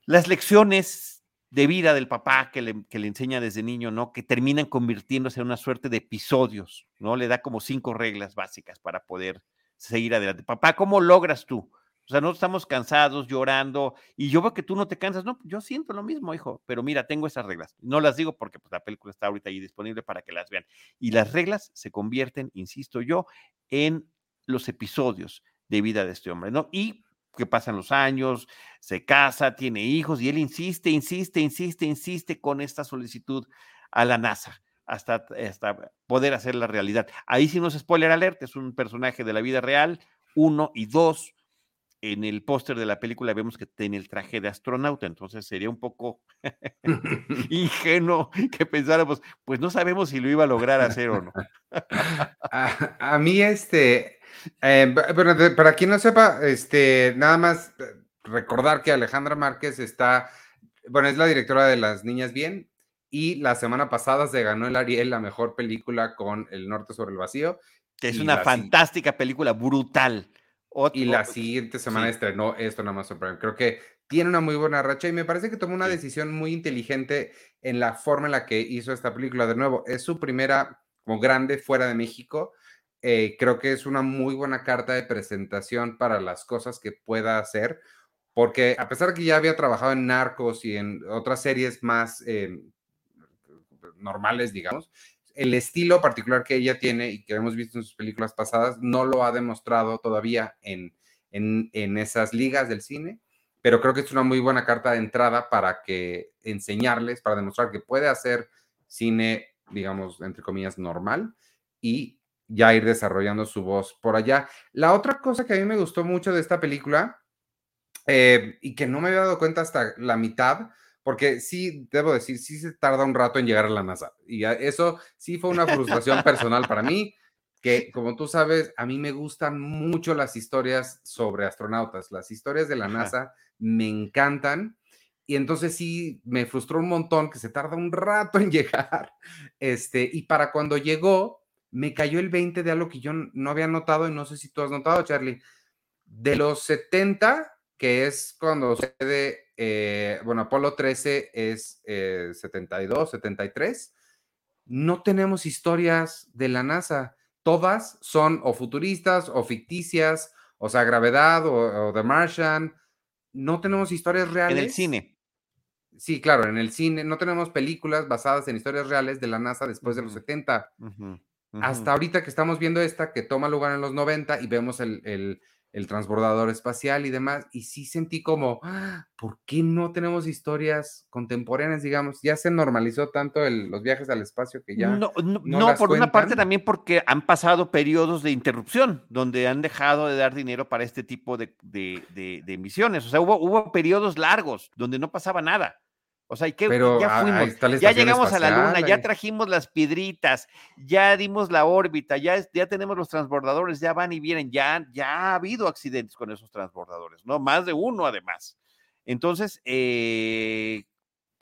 las lecciones de vida del papá que le, que le, enseña desde niño, ¿no? Que terminan convirtiéndose en una suerte de episodios, ¿no? Le da como cinco reglas básicas para poder seguir adelante. Papá, ¿cómo logras tú o sea, no estamos cansados, llorando, y yo veo que tú no te cansas. No, yo siento lo mismo, hijo, pero mira, tengo esas reglas. No las digo porque pues, la película está ahorita ahí disponible para que las vean. Y las reglas se convierten, insisto yo, en los episodios de vida de este hombre, ¿no? Y que pasan los años, se casa, tiene hijos, y él insiste, insiste, insiste, insiste con esta solicitud a la NASA. Hasta, hasta poder hacer la realidad. Ahí sí no es spoiler alert, es un personaje de la vida real, uno y dos, en el póster de la película vemos que tiene el traje de astronauta, entonces sería un poco *laughs* *laughs* ingenuo que pensáramos, pues no sabemos si lo iba a lograr hacer o no. *laughs* a, mí, este, eh, para quien no sepa, este, nada más eh, recordar que Alejandra Márquez está, bueno, es la directora de Las Niñas Bien y la semana pasada se ganó el Ariel, la mejor película con El Norte sobre el Vacío. Que es una fantástica película, brutal y la siguiente semana estrenó esto en Amazon Prime. Creo que tiene una muy buena racha y me parece que tomó una decisión muy inteligente en la forma en la que hizo esta película. De nuevo, es su primera como grande fuera de México. Eh, creo que es una muy buena carta de presentación para las cosas que pueda hacer, porque a pesar de que ya había trabajado en Narcos y en otras series más eh, normales, digamos, el estilo particular que ella tiene y que hemos visto en sus películas pasadas no lo ha demostrado todavía en, en, esas ligas del cine, pero creo que es una muy buena carta de entrada para que enseñarles, para demostrar que puede hacer cine, digamos, entre comillas, normal y ya ir desarrollando su voz por allá. La otra cosa que a mí me gustó mucho de esta película eh, y que no me había dado cuenta hasta la mitad, porque sí, debo decir, sí se tarda un rato en llegar a la NASA. Y eso sí fue una frustración personal para mí, que como tú sabes, a mí me gustan mucho las historias sobre astronautas. Las historias de la NASA me encantan. Y entonces sí, me frustró un montón que se tarda un rato en *laughs* llegar. Este, y para cuando llegó, me cayó el 20 de algo que yo no había notado y no sé si tú has notado, Charlie. De los 70, que es cuando sucede eh, bueno, Apolo 13 es 72, eh, 73. No tenemos historias de la NASA. Todas son o futuristas o ficticias, o sea, Gravedad o, The Martian. No tenemos historias reales. En el cine. Sí, claro, en el cine. No tenemos películas basadas en historias reales de la NASA después de los 70. Hasta ahorita que estamos viendo esta, que toma lugar en los 90 y vemos el el transbordador espacial y demás, y sí sentí como, ¡ah! ¿por qué no tenemos historias contemporáneas, digamos? Ya se normalizó tanto los viajes al espacio que ya... No, no, por una parte también porque han pasado periodos de interrupción, donde han dejado de dar dinero para este tipo de, de, misiones, o sea, hubo, hubo periodos largos donde no pasaba nada. O sea, que ya fuimos, ya llegamos a la luna, ya trajimos las piedritas, ya dimos la órbita, ya, ya tenemos los transbordadores, ya van y vienen, ya, ya ha habido accidentes con esos transbordadores, ¿no? Más de uno además. Entonces, eh,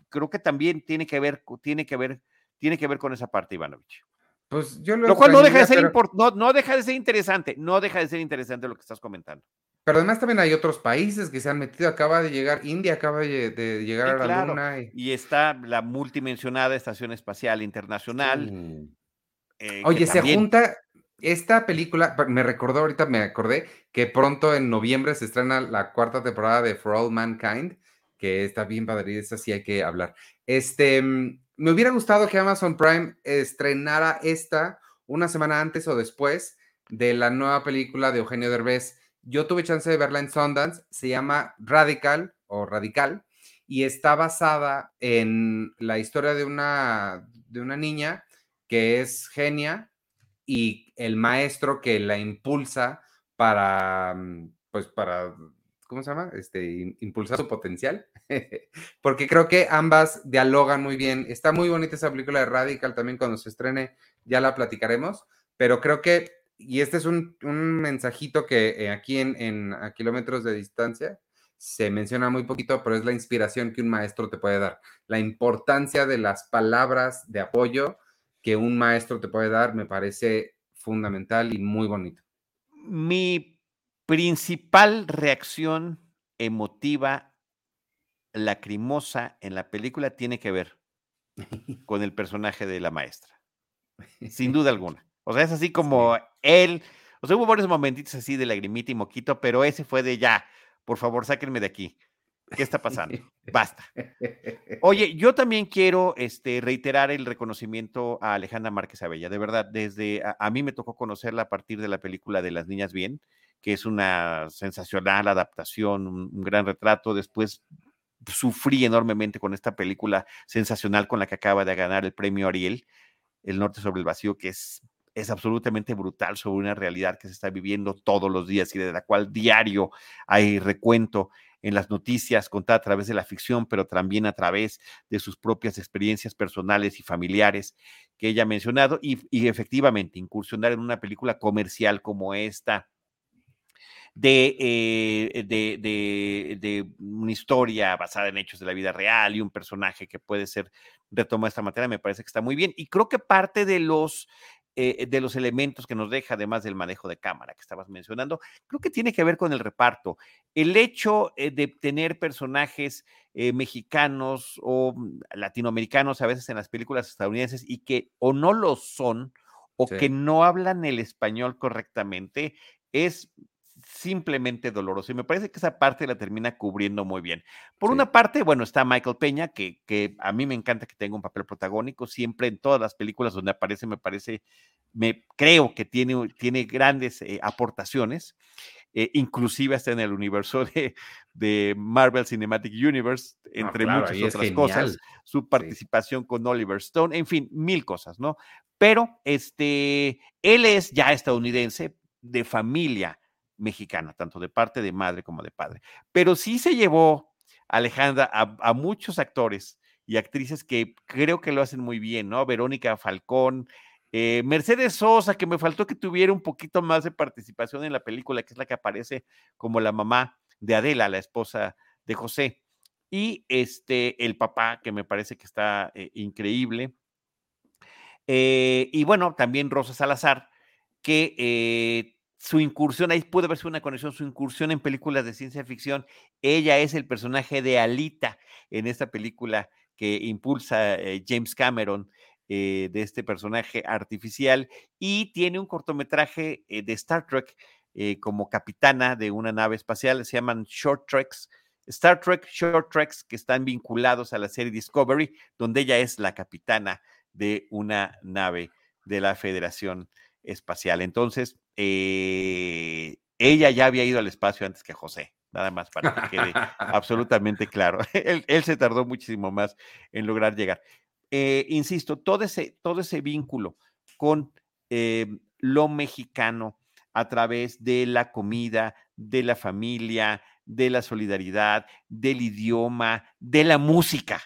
creo que también tiene que ver, tiene que ver, tiene que ver con esa parte, Ivanovich. Pues yo lo, cual no deja, de ser no, no deja de ser interesante, no deja de ser interesante lo que estás comentando. Pero además también hay otros países que se han metido. Acaba de llegar, India acaba de, llegar a la Luna. Y... está la multimensionada Estación Espacial Internacional. Eh, Oye, se junta esta película, me recordó ahorita, me acordé que pronto en noviembre se estrena la cuarta temporada de For All Mankind, que está bien padre, y esa sí hay que hablar. Este, mm, me hubiera gustado que Amazon Prime estrenara esta una semana antes o después de la nueva película de Eugenio Derbez yo tuve chance de verla en Sundance, se llama Radical o Radical y está basada en la historia de una, de una niña que es genia y el maestro que la impulsa para, mm, pues para, ¿cómo se llama? Este, impulsar su potencial. *laughs* Porque creo que ambas dialogan muy bien. Está muy bonita esa película de Radical también cuando se estrene, ya la platicaremos, pero creo que y este es un, mensajito que eh, aquí en, a kilómetros de distancia se menciona muy poquito, pero es la inspiración que un maestro te puede dar. La importancia de las palabras de apoyo que un maestro te puede dar me parece fundamental y muy bonito. Mi principal reacción emotiva, lacrimosa en la película tiene que ver *laughs* con el personaje de la maestra. Sin *laughs* duda alguna. O sea, es así como él, o sea, hubo varios momentitos así de lagrimita y moquito, pero ese fue de ya, por favor, sáquenme de aquí. ¿Qué está pasando? Basta. Oye, yo también quiero este, reiterar el reconocimiento a Alejandra Márquez Abella. De verdad, desde a, mí me tocó conocerla a partir de la película de Las Niñas Bien, que es una sensacional adaptación, un, un gran retrato. Después sufrí enormemente con esta película sensacional con la que acaba de ganar el premio Ariel, El Norte sobre el Vacío, que es es absolutamente brutal sobre una realidad que se está viviendo todos los días y de la cual diario hay recuento en las noticias contada a través de la ficción, pero también a través de sus propias experiencias personales y familiares que ella ha mencionado y, efectivamente incursionar en una película comercial como esta. De, eh, de, de, de, una historia basada en hechos de la vida real y un personaje que puede ser retomado de esta materia, me parece que está muy bien. Y creo que parte de los eh, de los elementos que nos deja, además del manejo de cámara que estabas mencionando, creo que tiene que ver con el reparto. El hecho eh, de tener personajes eh, mexicanos o mm, latinoamericanos a veces en las películas estadounidenses y que o no lo son o Sí. que no hablan el español correctamente, es simplemente doloroso. Y me parece que esa parte la termina cubriendo muy bien. Por Sí. una parte, bueno, está Michael Peña, que, que a mí me encanta que tenga un papel protagónico. Siempre en todas las películas donde aparece, me parece, me creo que tiene, tiene grandes eh, aportaciones. eh, inclusive hasta en el universo de, de Marvel Cinematic Universe, No, entre claro, muchas otras cosas, su participación con Oliver Stone, en fin, mil cosas, ¿no? Pero este, él es ya estadounidense de familia mexicana, tanto de parte de madre como de padre. Pero sí se llevó, Alejandra, a, muchos actores y actrices que creo que lo hacen muy bien, ¿no? Verónica Falcón, eh, Mercedes Sosa, que me faltó que tuviera un poquito más de participación en la película, que es la que aparece como la mamá de Adela, la esposa de José. Y este, el papá, que me parece que está eh, increíble. Eh, y bueno, también Rosa Salazar, que su incursión, ahí puede verse una conexión, su incursión en películas de ciencia ficción. Ella es el personaje de Alita en esta película que impulsa eh, James Cameron, eh, de este personaje artificial, y tiene un cortometraje eh, de Star Trek como capitana de una nave espacial, se llaman Short Treks. Star Trek Short Treks que están vinculados a la serie Discovery, donde ella es la capitana de una nave de la Federación Espacial. Entonces, eh, ella ya había ido al espacio antes que José, nada más para que quede *laughs* absolutamente claro. *laughs* él, él, se tardó muchísimo más en lograr llegar. Eh, insisto, todo ese, todo ese vínculo con eh, lo mexicano a través de la comida, de la familia, de la solidaridad, del idioma, de la música,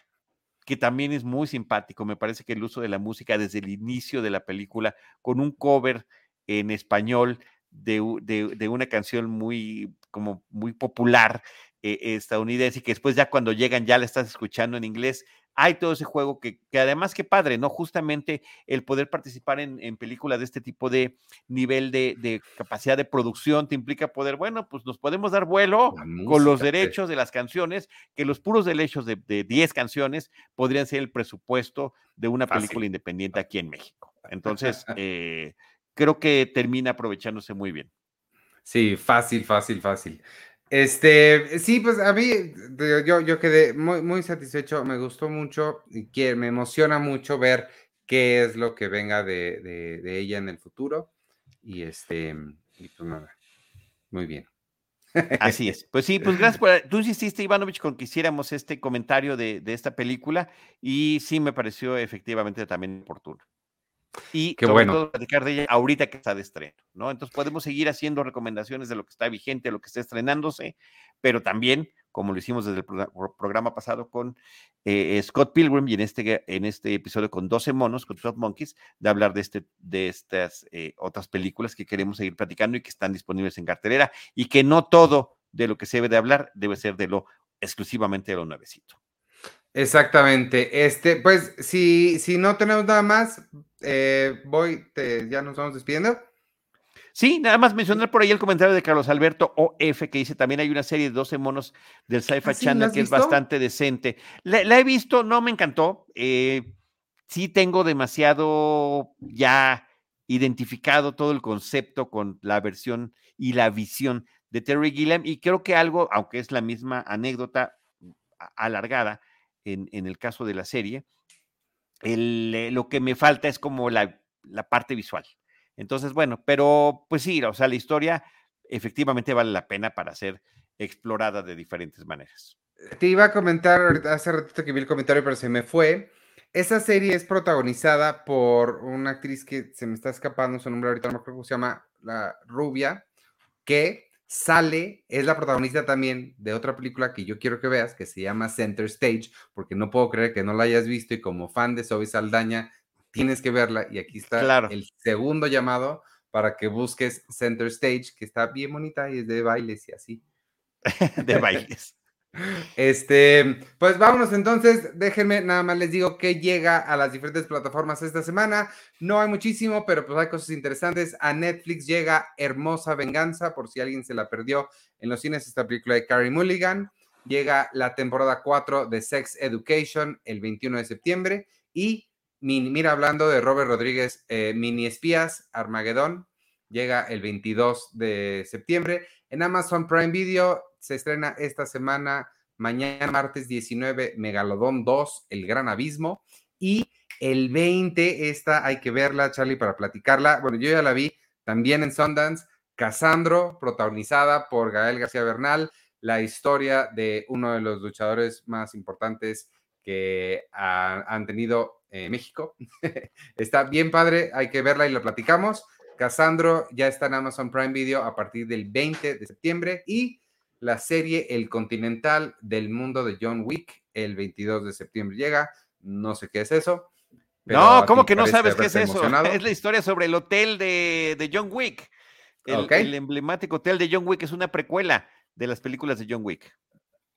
que también es muy simpático. Me parece que el uso de la música desde el inicio de la película, con un cover en español de, de, una canción muy, como muy popular eh, estadounidense, y que después ya cuando llegan ya la estás escuchando en inglés. Hay todo ese juego que, que además que padre, ¿no? Justamente el poder participar en, en películas de este tipo de nivel de, de, capacidad de producción te implica poder, bueno, pues nos podemos dar vuelo música, con los derechos de las canciones, que los puros derechos de, de 10 canciones podrían ser el presupuesto de una Fácil. película independiente aquí en México. Entonces, *laughs* eh, creo que termina aprovechándose muy bien. Sí, fácil, fácil, fácil. Este, sí, pues a mí, yo, yo quedé muy, muy satisfecho, me gustó mucho y que me emociona mucho ver qué es lo que venga de, de, ella en el futuro. Y este, y pues nada, muy bien. *laughs* Así es. Pues sí, pues gracias por. Tú insististe, Ivanovich, con que hiciéramos este comentario de, de esta película y sí me pareció efectivamente también oportuno. Y Qué sobre bueno. todo platicar de ella ahorita que está de estreno, ¿no? Entonces podemos seguir haciendo recomendaciones de lo que está vigente, lo que está estrenándose, pero también, como lo hicimos desde el pro programa pasado con eh, Scott Pilgrim y en este, en este episodio con 12 monos, con 12 monkeys, de hablar de, este, de estas eh, otras películas que queremos seguir platicando y que están disponibles en cartelera y que no todo de lo que se debe de hablar debe ser de lo exclusivamente de lo nuevecito. Exactamente. Este, pues, si, si no tenemos nada más, eh, voy, te, ya nos vamos despidiendo. Sí, nada más mencionar por ahí el comentario de Carlos Alberto OF que dice también hay una serie de 12 monos del Sci-Fi ¿Ah, sí, Channel que visto? es bastante decente. La, la, he visto, no me encantó. Eh, sí tengo demasiado ya identificado todo el concepto con la versión y la visión de Terry Gilliam y creo que algo, aunque es la misma anécdota alargada en, en el caso de la serie, el, eh, lo que me falta es como la, la parte visual. Entonces, bueno, pero pues sí, o sea, la historia efectivamente vale la pena para ser explorada de diferentes maneras. Te iba a comentar hace ratito que vi el comentario, pero se me fue. Esa serie es protagonizada por una actriz que se me está escapando su nombre ahorita, no me acuerdo se llama, la rubia, que sale, es la protagonista también de otra película que yo quiero que veas, que se llama Center Stage, porque no puedo creer que no la hayas visto y como fan de Zoe Saldaña, tienes que verla y aquí está claro. el segundo llamado para que busques Center Stage, que está bien bonita y es de bailes y así. *laughs* de bailes. Este, pues vámonos entonces, déjenme, nada más les digo que llega a las diferentes plataformas esta semana. No hay muchísimo, pero pues hay cosas interesantes. A Netflix llega Hermosa Venganza, por si alguien se la perdió en los cines, esta película de Carrie Mulligan. Llega la temporada 4 de Sex Education el 21 de septiembre. Y mira, hablando de Robert Rodríguez, eh, Mini Espías, Armagedón, llega el 22 de septiembre. En Amazon Prime Video se estrena esta semana, mañana martes 19, Megalodón 2, El Gran Abismo. Y el 20, esta hay que verla, Charlie, para platicarla. Bueno, yo ya la vi también en Sundance. Casandro, protagonizada por Gael García Bernal, la historia de uno de los luchadores más importantes que han tenido eh, México. *laughs* Está bien padre, hay que verla y la platicamos. Casandro ya está en Amazon Prime Video a partir del 20 de septiembre y la serie El Continental del Mundo de John Wick el 22 de septiembre llega. No sé qué es eso. No, ¿cómo que no sabes qué es eso? *laughs* Es la historia sobre el hotel de, John Wick. El, el, emblemático hotel de John Wick es una precuela de las películas de John Wick.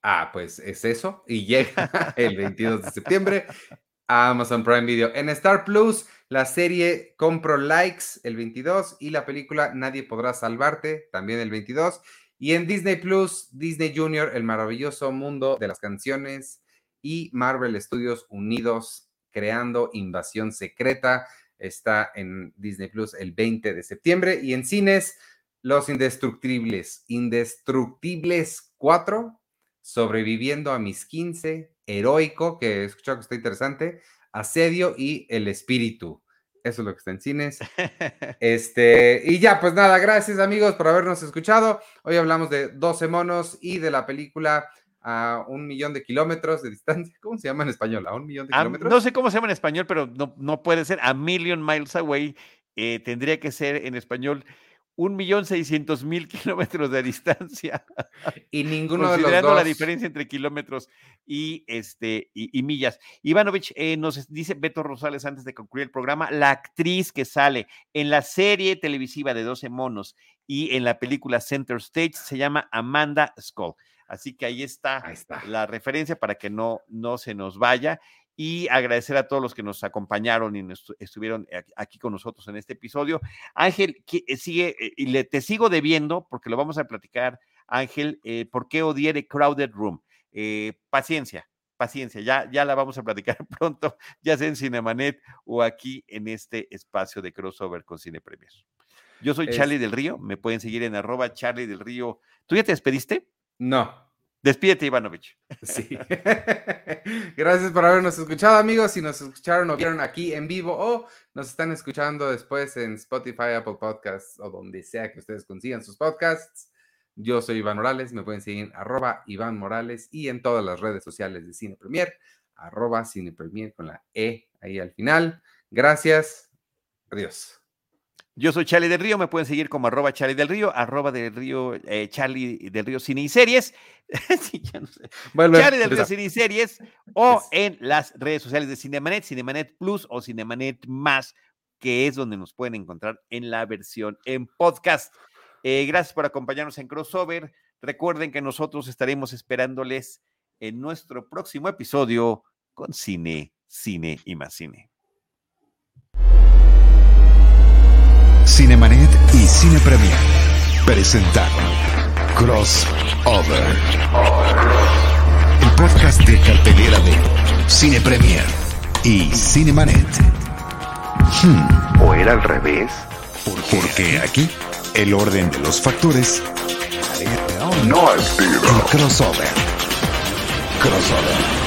Ah, pues es eso. Y llega *laughs* el 22 de septiembre a Amazon Prime Video. En Star Plus la serie Compro Likes el 22 y la película Nadie podrá salvarte también el 22. Y en Disney Plus, Disney Junior, El maravilloso mundo de las canciones y Marvel Studios Unidos creando Invasión Secreta está en Disney Plus el 20 de septiembre y en cines Los Indestructibles, Indestructibles 4, Sobreviviendo a mis 15, Heroico, que he escuchado que está interesante, Asedio y El Espíritu. Eso es lo que está en cines. *laughs* Este, y ya, pues nada, gracias amigos por habernos escuchado. Hoy hablamos de 12 monos y de la película a un millón de kilómetros de distancia. *laughs* ¿Cómo se llama en español? ¿A un millón de kilómetros? No sé cómo se llama en español, pero no, no puede ser. A million miles away eh, tendría que ser en español un millón seiscientos mil kilómetros de distancia. *laughs* Y ninguno de los dos. la diferencia entre kilómetros y, este, y, millas. Ivanovich eh, nos dice Beto Rosales antes de concluir el programa, la actriz que sale en la serie televisiva de 12 monos y en la película Center Stage se llama Amanda Skull. Así que ahí está, ahí está. la referencia para que no, no se nos vaya y agradecer a todos los que nos acompañaron y estuvieron aquí con nosotros en este episodio. Ángel, eh, sigue, eh, y le, te sigo debiendo, porque lo vamos a platicar, Ángel, eh, ¿por qué The Crowded Room? paciencia, paciencia, ya, ya la vamos a platicar *laughs* pronto, ya sea en Cinemanet o aquí en este espacio de crossover con Cine Premier. Yo soy Charlie del Río, me pueden seguir en arroba Charlie del Río. ¿Tú ya te despediste? No, Despídete, Ivanovich. Sí. *laughs* Gracias por habernos escuchado, amigos. Si nos escucharon o vieron aquí en vivo o nos están escuchando después en Spotify, Apple Podcasts o donde sea que ustedes consigan sus podcasts. Yo soy Iván Morales, me pueden seguir en arroba Iván Morales y en todas las redes sociales de Cine Premier, arroba Cine Premier con la E ahí al final. Gracias. Adiós. Yo soy Charlie del Río, me pueden seguir como arroba Charlie del Río, arroba del Río, eh, Charlie del Río Cine y Series. *laughs* Charlie del Río Cine y Series o en las redes sociales de Cinemanet, Cinemanet Plus o Cinemanet Más, que es donde nos pueden encontrar en la versión en podcast. Eh, gracias por acompañarnos en Crossover. Recuerden que nosotros estaremos esperándoles en nuestro próximo episodio con Cine, Cine y más Cine. Cinemanet y Cine Premier presentaron Crossover, el podcast de cartelera de Cine Premier y Cinemanet. Hmm. ¿O era al revés? Porque aquí el orden de los factores no es crossover. Crossover.